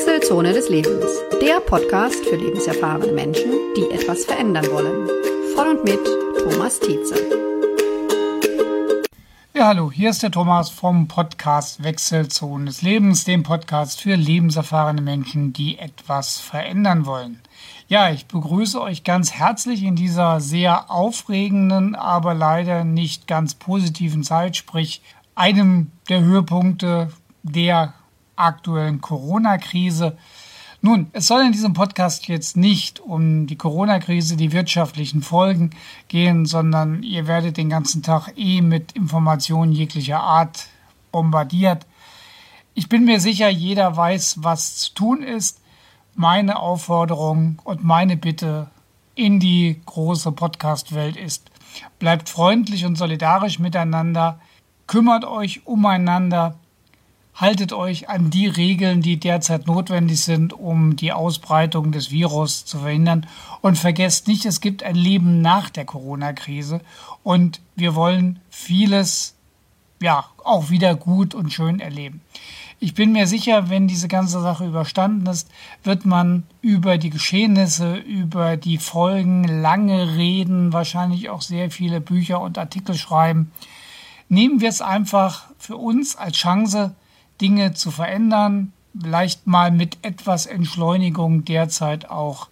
Wechselzone des Lebens, der Podcast für lebenserfahrene Menschen, die etwas verändern wollen. Von und mit Thomas Tietze. Ja, hallo, hier ist der Thomas vom Podcast Wechselzone des Lebens, dem Podcast für lebenserfahrene Menschen, die etwas verändern wollen. Ja, ich begrüße euch ganz herzlich in dieser sehr aufregenden, aber leider nicht ganz positiven Zeit, sprich einem der Höhepunkte der aktuellen Corona-Krise. Nun, es soll in diesem Podcast jetzt nicht um die Corona-Krise, die wirtschaftlichen Folgen gehen, sondern ihr werdet den ganzen Tag eh mit Informationen jeglicher Art bombardiert. Ich bin mir sicher, jeder weiß, was zu tun ist. Meine Aufforderung und meine Bitte in die große Podcast-Welt ist, bleibt freundlich und solidarisch miteinander, kümmert euch umeinander, haltet euch an die Regeln, die derzeit notwendig sind, um die Ausbreitung des Virus zu verhindern. Und vergesst nicht, es gibt ein Leben nach der Corona-Krise und wir wollen vieles ja auch wieder gut und schön erleben. Ich bin mir sicher, wenn diese ganze Sache überstanden ist, wird man über die Geschehnisse, über die Folgen lange reden, wahrscheinlich auch sehr viele Bücher und Artikel schreiben. Nehmen wir es einfach für uns als Chance, Dinge zu verändern, vielleicht mal mit etwas Entschleunigung derzeit auch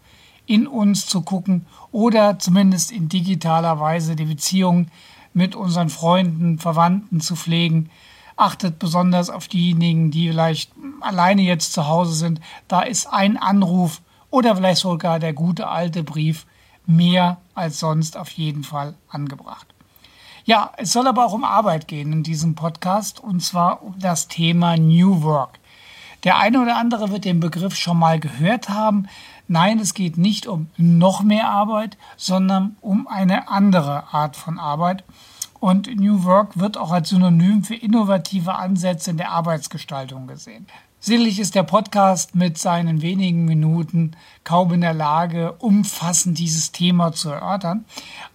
in uns zu gucken oder zumindest in digitaler Weise die Beziehung mit unseren Freunden, Verwandten zu pflegen. Achtet besonders auf diejenigen, die vielleicht alleine jetzt zu Hause sind. Da ist ein Anruf oder vielleicht sogar der gute alte Brief mehr als sonst auf jeden Fall angebracht. Ja, es soll aber auch um Arbeit gehen in diesem Podcast und zwar um das Thema New Work. Der eine oder andere wird den Begriff schon mal gehört haben. Nein, es geht nicht um noch mehr Arbeit, sondern um eine andere Art von Arbeit. Und New Work wird auch als Synonym für innovative Ansätze in der Arbeitsgestaltung gesehen. Sicherlich ist der Podcast mit seinen wenigen Minuten kaum in der Lage, umfassend dieses Thema zu erörtern.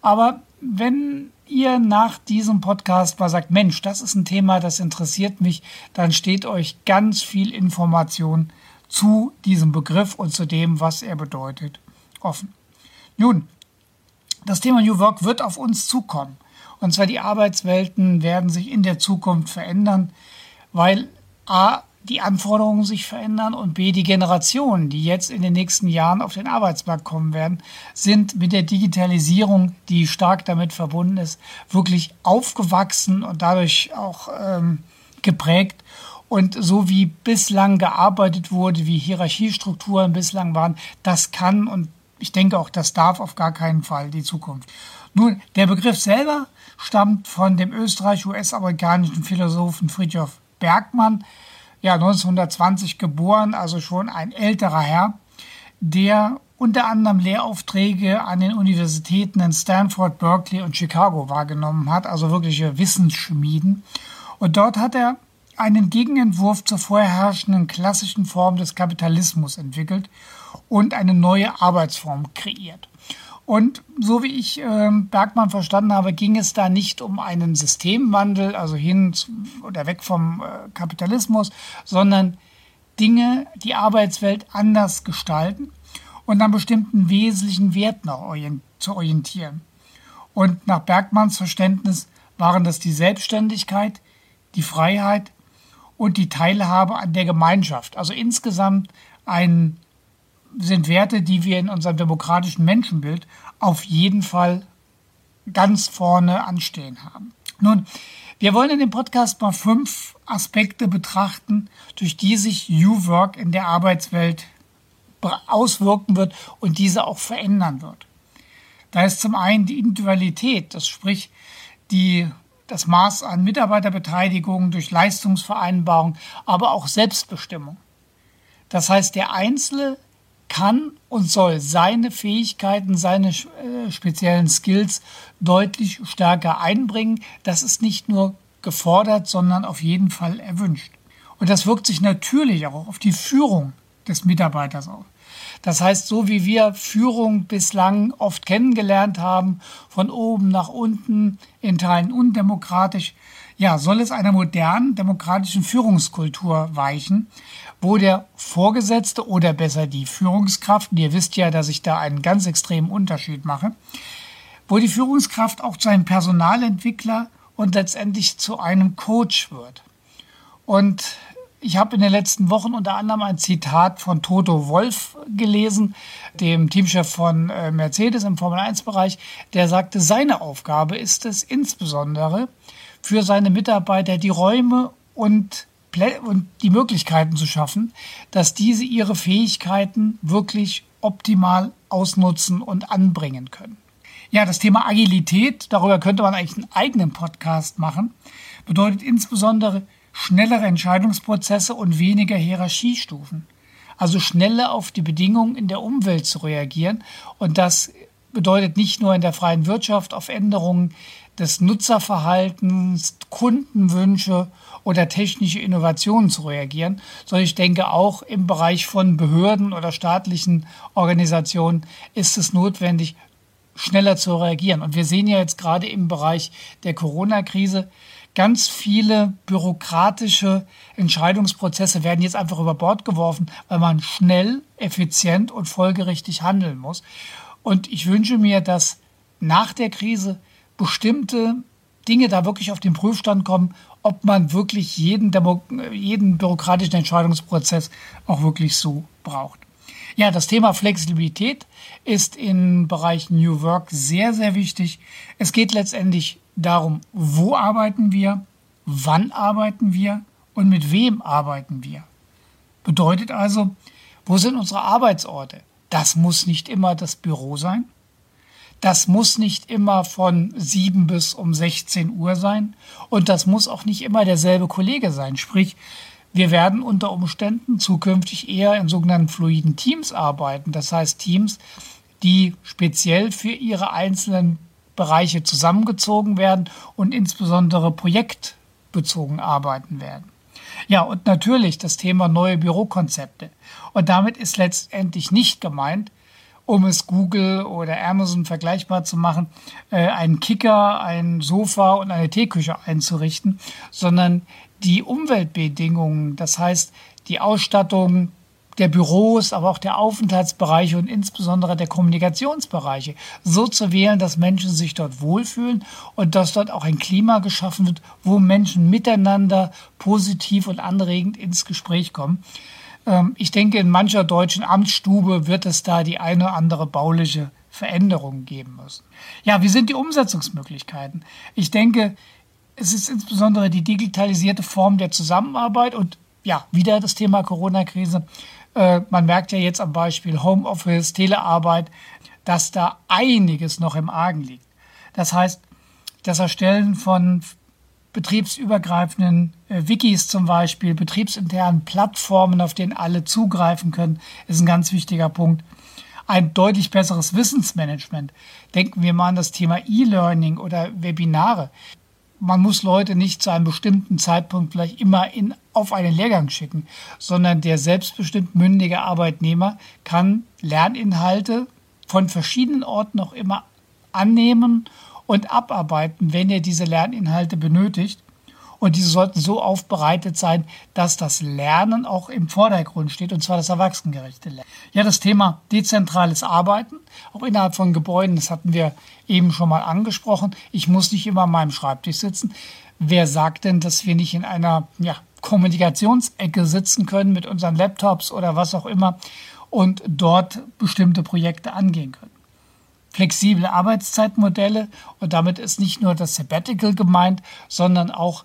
Aber wenn ihr nach diesem Podcast mal sagt, Mensch, das ist ein Thema, das interessiert mich, dann steht euch ganz viel Information zu diesem Begriff und zu dem, was er bedeutet, offen. Nun, das Thema New Work wird auf uns zukommen. Und zwar die Arbeitswelten werden sich in der Zukunft verändern, weil A, die Anforderungen sich verändern und B, die Generationen, die jetzt in den nächsten Jahren auf den Arbeitsmarkt kommen werden, sind mit der Digitalisierung, die stark damit verbunden ist, wirklich aufgewachsen und dadurch auch ähm, geprägt. Und so wie bislang gearbeitet wurde, wie Hierarchiestrukturen bislang waren, das kann und ich denke auch, das darf auf gar keinen Fall die Zukunft. Nun, der Begriff selber stammt von dem österreich-US-amerikanischen Philosophen Friedhof Bergmann, ja, 1920 geboren, also schon ein älterer Herr, der unter anderem Lehraufträge an den Universitäten in Stanford, Berkeley und Chicago wahrgenommen hat, also wirkliche Wissensschmieden. Und dort hat er einen Gegenentwurf zur vorherrschenden klassischen Form des Kapitalismus entwickelt und eine neue Arbeitsform kreiert. Und so wie ich äh, Bergmann verstanden habe, ging es da nicht um einen Systemwandel, also hin oder weg vom äh, Kapitalismus, sondern Dinge, die Arbeitswelt anders gestalten und an bestimmten wesentlichen Werten orient zu orientieren. Und nach Bergmanns Verständnis waren das die Selbstständigkeit, die Freiheit und die Teilhabe an der Gemeinschaft. Also insgesamt ein sind Werte, die wir in unserem demokratischen Menschenbild auf jeden Fall ganz vorne anstehen haben. Nun, wir wollen in dem Podcast mal fünf Aspekte betrachten, durch die sich New Work in der Arbeitswelt auswirken wird und diese auch verändern wird. Da ist zum einen die Individualität, das sprich die, das Maß an Mitarbeiterbeteiligung durch Leistungsvereinbarung, aber auch Selbstbestimmung. Das heißt, der Einzelne kann und soll seine Fähigkeiten, seine äh, speziellen Skills deutlich stärker einbringen. Das ist nicht nur gefordert, sondern auf jeden Fall erwünscht. Und das wirkt sich natürlich auch auf die Führung des Mitarbeiters aus. Das heißt, so wie wir Führung bislang oft kennengelernt haben, von oben nach unten, in Teilen undemokratisch, ja, soll es einer modernen demokratischen Führungskultur weichen, wo der Vorgesetzte oder besser die Führungskraft, und ihr wisst ja, dass ich da einen ganz extremen Unterschied mache, wo die Führungskraft auch zu einem Personalentwickler und letztendlich zu einem Coach wird. Und ich habe in den letzten Wochen unter anderem ein Zitat von Toto Wolf gelesen, dem Teamchef von äh, Mercedes im Formel 1-Bereich, der sagte, seine Aufgabe ist es insbesondere für seine Mitarbeiter die Räume und, und die Möglichkeiten zu schaffen, dass diese ihre Fähigkeiten wirklich optimal ausnutzen und anbringen können. Ja, das Thema Agilität, darüber könnte man eigentlich einen eigenen Podcast machen, bedeutet insbesondere schnellere Entscheidungsprozesse und weniger Hierarchiestufen. Also schneller auf die Bedingungen in der Umwelt zu reagieren. Und das bedeutet nicht nur in der freien Wirtschaft auf Änderungen des Nutzerverhaltens, Kundenwünsche oder technische Innovationen zu reagieren, sondern ich denke auch im Bereich von Behörden oder staatlichen Organisationen ist es notwendig, schneller zu reagieren. Und wir sehen ja jetzt gerade im Bereich der Corona-Krise, ganz viele bürokratische Entscheidungsprozesse werden jetzt einfach über Bord geworfen, weil man schnell, effizient und folgerichtig handeln muss. Und ich wünsche mir, dass nach der Krise bestimmte Dinge da wirklich auf den Prüfstand kommen, ob man wirklich jeden, Demo jeden bürokratischen Entscheidungsprozess auch wirklich so braucht. Ja, das Thema Flexibilität ist im Bereich New Work sehr, sehr wichtig. Es geht letztendlich darum, wo arbeiten wir, wann arbeiten wir und mit wem arbeiten wir. Bedeutet also, wo sind unsere Arbeitsorte? Das muss nicht immer das Büro sein. Das muss nicht immer von 7 bis um 16 Uhr sein. Und das muss auch nicht immer derselbe Kollege sein. Sprich, wir werden unter Umständen zukünftig eher in sogenannten fluiden Teams arbeiten. Das heißt Teams, die speziell für ihre einzelnen Bereiche zusammengezogen werden und insbesondere projektbezogen arbeiten werden. Ja, und natürlich das Thema neue Bürokonzepte. Und damit ist letztendlich nicht gemeint, um es Google oder Amazon vergleichbar zu machen, äh, einen Kicker, ein Sofa und eine Teeküche einzurichten, sondern die Umweltbedingungen, das heißt die Ausstattung der Büros, aber auch der Aufenthaltsbereiche und insbesondere der Kommunikationsbereiche so zu wählen, dass Menschen sich dort wohlfühlen und dass dort auch ein Klima geschaffen wird, wo Menschen miteinander positiv und anregend ins Gespräch kommen. Ähm, ich denke, in mancher deutschen Amtsstube wird es da die eine oder andere bauliche Veränderung geben müssen. Ja, wie sind die Umsetzungsmöglichkeiten? Ich denke, es ist insbesondere die digitalisierte Form der Zusammenarbeit und ja, wieder das Thema Corona-Krise äh, man merkt ja jetzt am Beispiel Homeoffice, Telearbeit, dass da einiges noch im Argen liegt. Das heißt, das Erstellen von betriebsübergreifenden äh, Wikis zum Beispiel, betriebsinternen Plattformen, auf denen alle zugreifen können, ist ein ganz wichtiger Punkt. Ein deutlich besseres Wissensmanagement. Denken wir mal an das Thema E-Learning oder Webinare man muss Leute nicht zu einem bestimmten Zeitpunkt vielleicht immer in, auf einen Lehrgang schicken, sondern der selbstbestimmt mündige Arbeitnehmer kann Lerninhalte von verschiedenen Orten auch immer annehmen und abarbeiten, wenn er diese Lerninhalte benötigt. Und diese sollten so aufbereitet sein, dass das Lernen auch im Vordergrund steht, und zwar das erwachsenengerechte Lernen. Ja, das Thema dezentrales Arbeiten, auch innerhalb von Gebäuden, das hatten wir eben schon mal angesprochen. Ich muss nicht immer an meinem Schreibtisch sitzen. Wer sagt denn, dass wir nicht in einer ja, Kommunikationsecke sitzen können mit unseren Laptops oder was auch immer und dort bestimmte Projekte angehen können? Flexible Arbeitszeitmodelle und damit ist nicht nur das Sabbatical gemeint, sondern auch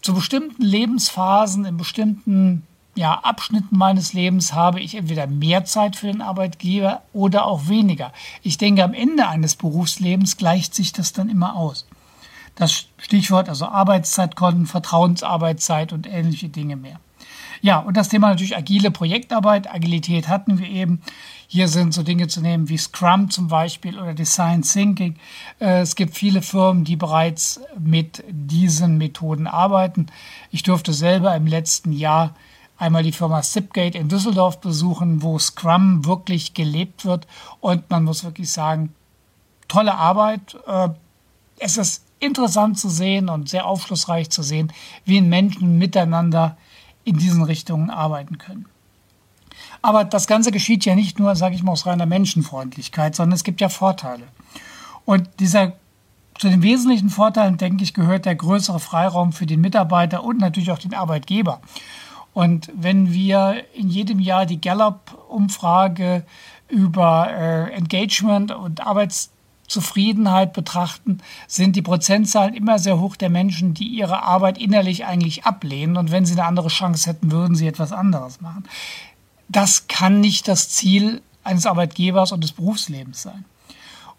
zu bestimmten Lebensphasen, in bestimmten ja, Abschnitten meines Lebens habe ich entweder mehr Zeit für den Arbeitgeber oder auch weniger. Ich denke, am Ende eines Berufslebens gleicht sich das dann immer aus. Das Stichwort also Arbeitszeitkonten, Vertrauensarbeitszeit und ähnliche Dinge mehr. Ja, und das Thema natürlich agile Projektarbeit. Agilität hatten wir eben. Hier sind so Dinge zu nehmen wie Scrum zum Beispiel oder Design Thinking. Äh, es gibt viele Firmen, die bereits mit diesen Methoden arbeiten. Ich durfte selber im letzten Jahr einmal die Firma Zipgate in Düsseldorf besuchen, wo Scrum wirklich gelebt wird. Und man muss wirklich sagen, tolle Arbeit. Äh, es ist interessant zu sehen und sehr aufschlussreich zu sehen, wie Menschen miteinander in diesen Richtungen arbeiten können. Aber das Ganze geschieht ja nicht nur, sage ich mal, aus reiner Menschenfreundlichkeit, sondern es gibt ja Vorteile. Und dieser, zu den wesentlichen Vorteilen, denke ich, gehört der größere Freiraum für den Mitarbeiter und natürlich auch den Arbeitgeber. Und wenn wir in jedem Jahr die Gallup-Umfrage über äh, Engagement und Arbeitszufriedenheit betrachten, sind die Prozentzahlen immer sehr hoch der Menschen, die ihre Arbeit innerlich eigentlich ablehnen. Und wenn sie eine andere Chance hätten, würden sie etwas anderes machen. Das kann nicht das Ziel eines Arbeitgebers und des Berufslebens sein.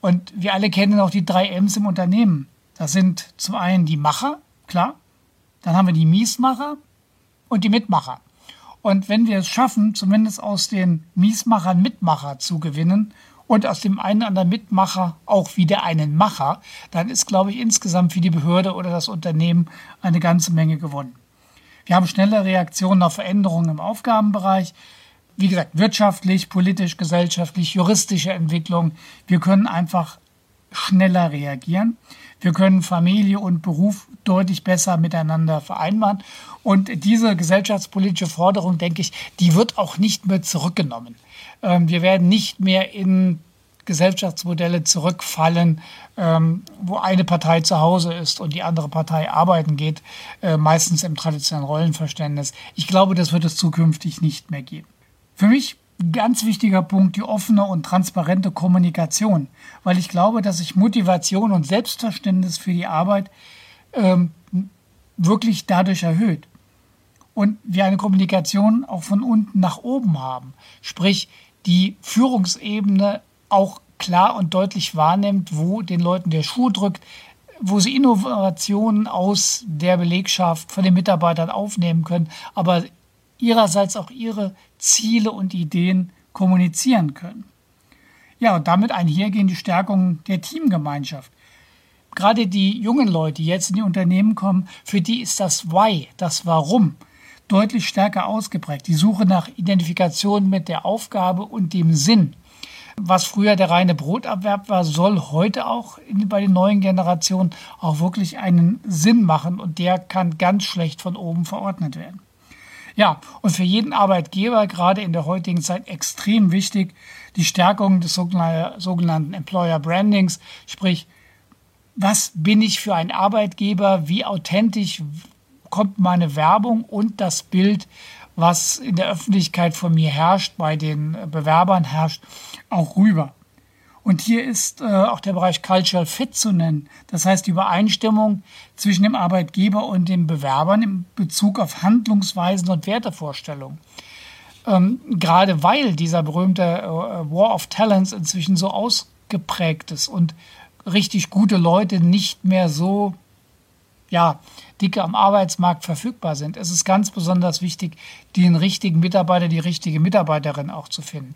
Und wir alle kennen auch die drei M's im Unternehmen. Das sind zum einen die Macher, klar. Dann haben wir die Miesmacher und die Mitmacher. Und wenn wir es schaffen, zumindest aus den Miesmachern Mitmacher zu gewinnen und aus dem einen anderen Mitmacher auch wieder einen Macher, dann ist, glaube ich, insgesamt für die Behörde oder das Unternehmen eine ganze Menge gewonnen. Wir haben schnelle Reaktionen auf Veränderungen im Aufgabenbereich. Wie gesagt, wirtschaftlich, politisch, gesellschaftlich, juristische Entwicklung. Wir können einfach schneller reagieren. Wir können Familie und Beruf deutlich besser miteinander vereinbaren. Und diese gesellschaftspolitische Forderung, denke ich, die wird auch nicht mehr zurückgenommen. Ähm, wir werden nicht mehr in Gesellschaftsmodelle zurückfallen, ähm, wo eine Partei zu Hause ist und die andere Partei arbeiten geht, äh, meistens im traditionellen Rollenverständnis. Ich glaube, das wird es zukünftig nicht mehr geben. Für mich ganz wichtiger Punkt die offene und transparente Kommunikation, weil ich glaube, dass sich Motivation und Selbstverständnis für die Arbeit ähm, wirklich dadurch erhöht. Und wir eine Kommunikation auch von unten nach oben haben, sprich die Führungsebene auch klar und deutlich wahrnimmt, wo den Leuten der Schuh drückt, wo sie Innovationen aus der Belegschaft von den Mitarbeitern aufnehmen können, aber ihrerseits auch ihre Ziele und Ideen kommunizieren können. Ja, und damit einhergehen die Stärkung der Teamgemeinschaft. Gerade die jungen Leute, die jetzt in die Unternehmen kommen, für die ist das Why, das Warum, deutlich stärker ausgeprägt. Die Suche nach Identifikation mit der Aufgabe und dem Sinn. Was früher der reine Brotabwerb war, soll heute auch in, bei den neuen Generationen auch wirklich einen Sinn machen und der kann ganz schlecht von oben verordnet werden. Ja, und für jeden Arbeitgeber, gerade in der heutigen Zeit, extrem wichtig, die Stärkung des sogenannten Employer Brandings, sprich, was bin ich für ein Arbeitgeber, wie authentisch kommt meine Werbung und das Bild, was in der Öffentlichkeit von mir herrscht, bei den Bewerbern herrscht, auch rüber. Und hier ist äh, auch der Bereich Cultural Fit zu nennen. Das heißt, die Übereinstimmung zwischen dem Arbeitgeber und den Bewerbern in Bezug auf Handlungsweisen und Wertevorstellungen. Ähm, gerade weil dieser berühmte äh, War of Talents inzwischen so ausgeprägt ist und richtig gute Leute nicht mehr so ja, dicke am Arbeitsmarkt verfügbar sind, ist es ganz besonders wichtig, den richtigen Mitarbeiter, die richtige Mitarbeiterin auch zu finden.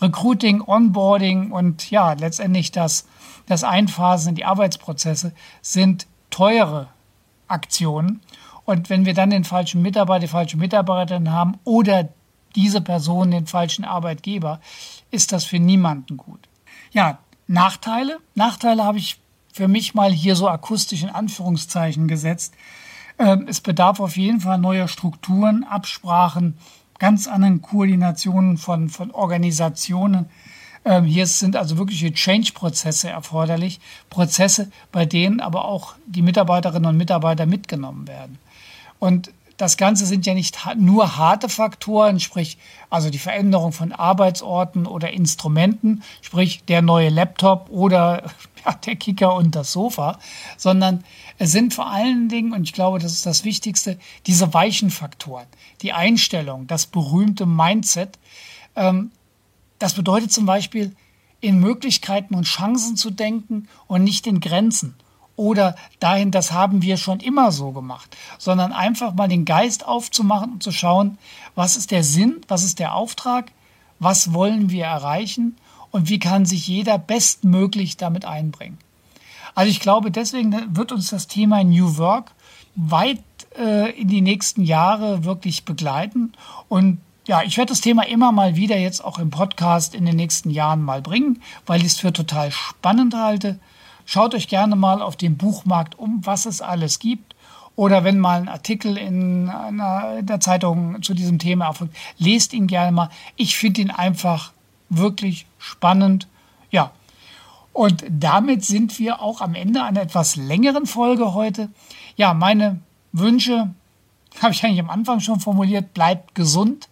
Recruiting, Onboarding und ja, letztendlich das, das Einphasen in die Arbeitsprozesse sind teure Aktionen. Und wenn wir dann den falschen Mitarbeiter, die falsche Mitarbeiterin haben oder diese Person den falschen Arbeitgeber, ist das für niemanden gut. Ja, Nachteile. Nachteile habe ich für mich mal hier so akustisch in Anführungszeichen gesetzt. Ähm, es bedarf auf jeden Fall neuer Strukturen, Absprachen, ganz anderen Koordinationen von, von Organisationen. Ähm, hier sind also wirkliche Change-Prozesse erforderlich, Prozesse, bei denen aber auch die Mitarbeiterinnen und Mitarbeiter mitgenommen werden. Und das Ganze sind ja nicht nur harte Faktoren, sprich also die Veränderung von Arbeitsorten oder Instrumenten, sprich der neue Laptop oder ja, der Kicker und das Sofa, sondern es sind vor allen Dingen, und ich glaube, das ist das Wichtigste, diese weichen Faktoren, die Einstellung, das berühmte Mindset. Ähm, das bedeutet zum Beispiel, in Möglichkeiten und Chancen zu denken und nicht in Grenzen oder dahin, das haben wir schon immer so gemacht, sondern einfach mal den Geist aufzumachen und zu schauen, was ist der Sinn, was ist der Auftrag, was wollen wir erreichen und wie kann sich jeder bestmöglich damit einbringen. Also ich glaube, deswegen wird uns das Thema New Work weit äh, in die nächsten Jahre wirklich begleiten und ja, ich werde das Thema immer mal wieder jetzt auch im Podcast in den nächsten Jahren mal bringen, weil ich es für total spannend halte schaut euch gerne mal auf dem Buchmarkt um, was es alles gibt. Oder wenn mal ein Artikel in einer der Zeitung zu diesem Thema erfolgt, lest ihn gerne mal. Ich finde ihn einfach wirklich spannend. Ja, und damit sind wir auch am Ende einer etwas längeren Folge heute. Ja, meine Wünsche habe ich eigentlich am Anfang schon formuliert. Bleibt gesund.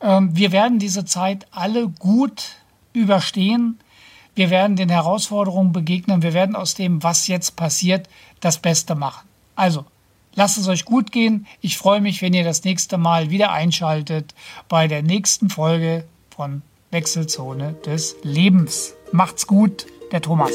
Ähm, wir werden diese Zeit alle gut überstehen. Wir werden den Herausforderungen begegnen. Wir werden aus dem, was jetzt passiert, das Beste machen. Also, lasst es euch gut gehen. Ich freue mich, wenn ihr das nächste Mal wieder einschaltet bei der nächsten Folge von Wechselzone des Lebens. Macht's gut, der Thomas.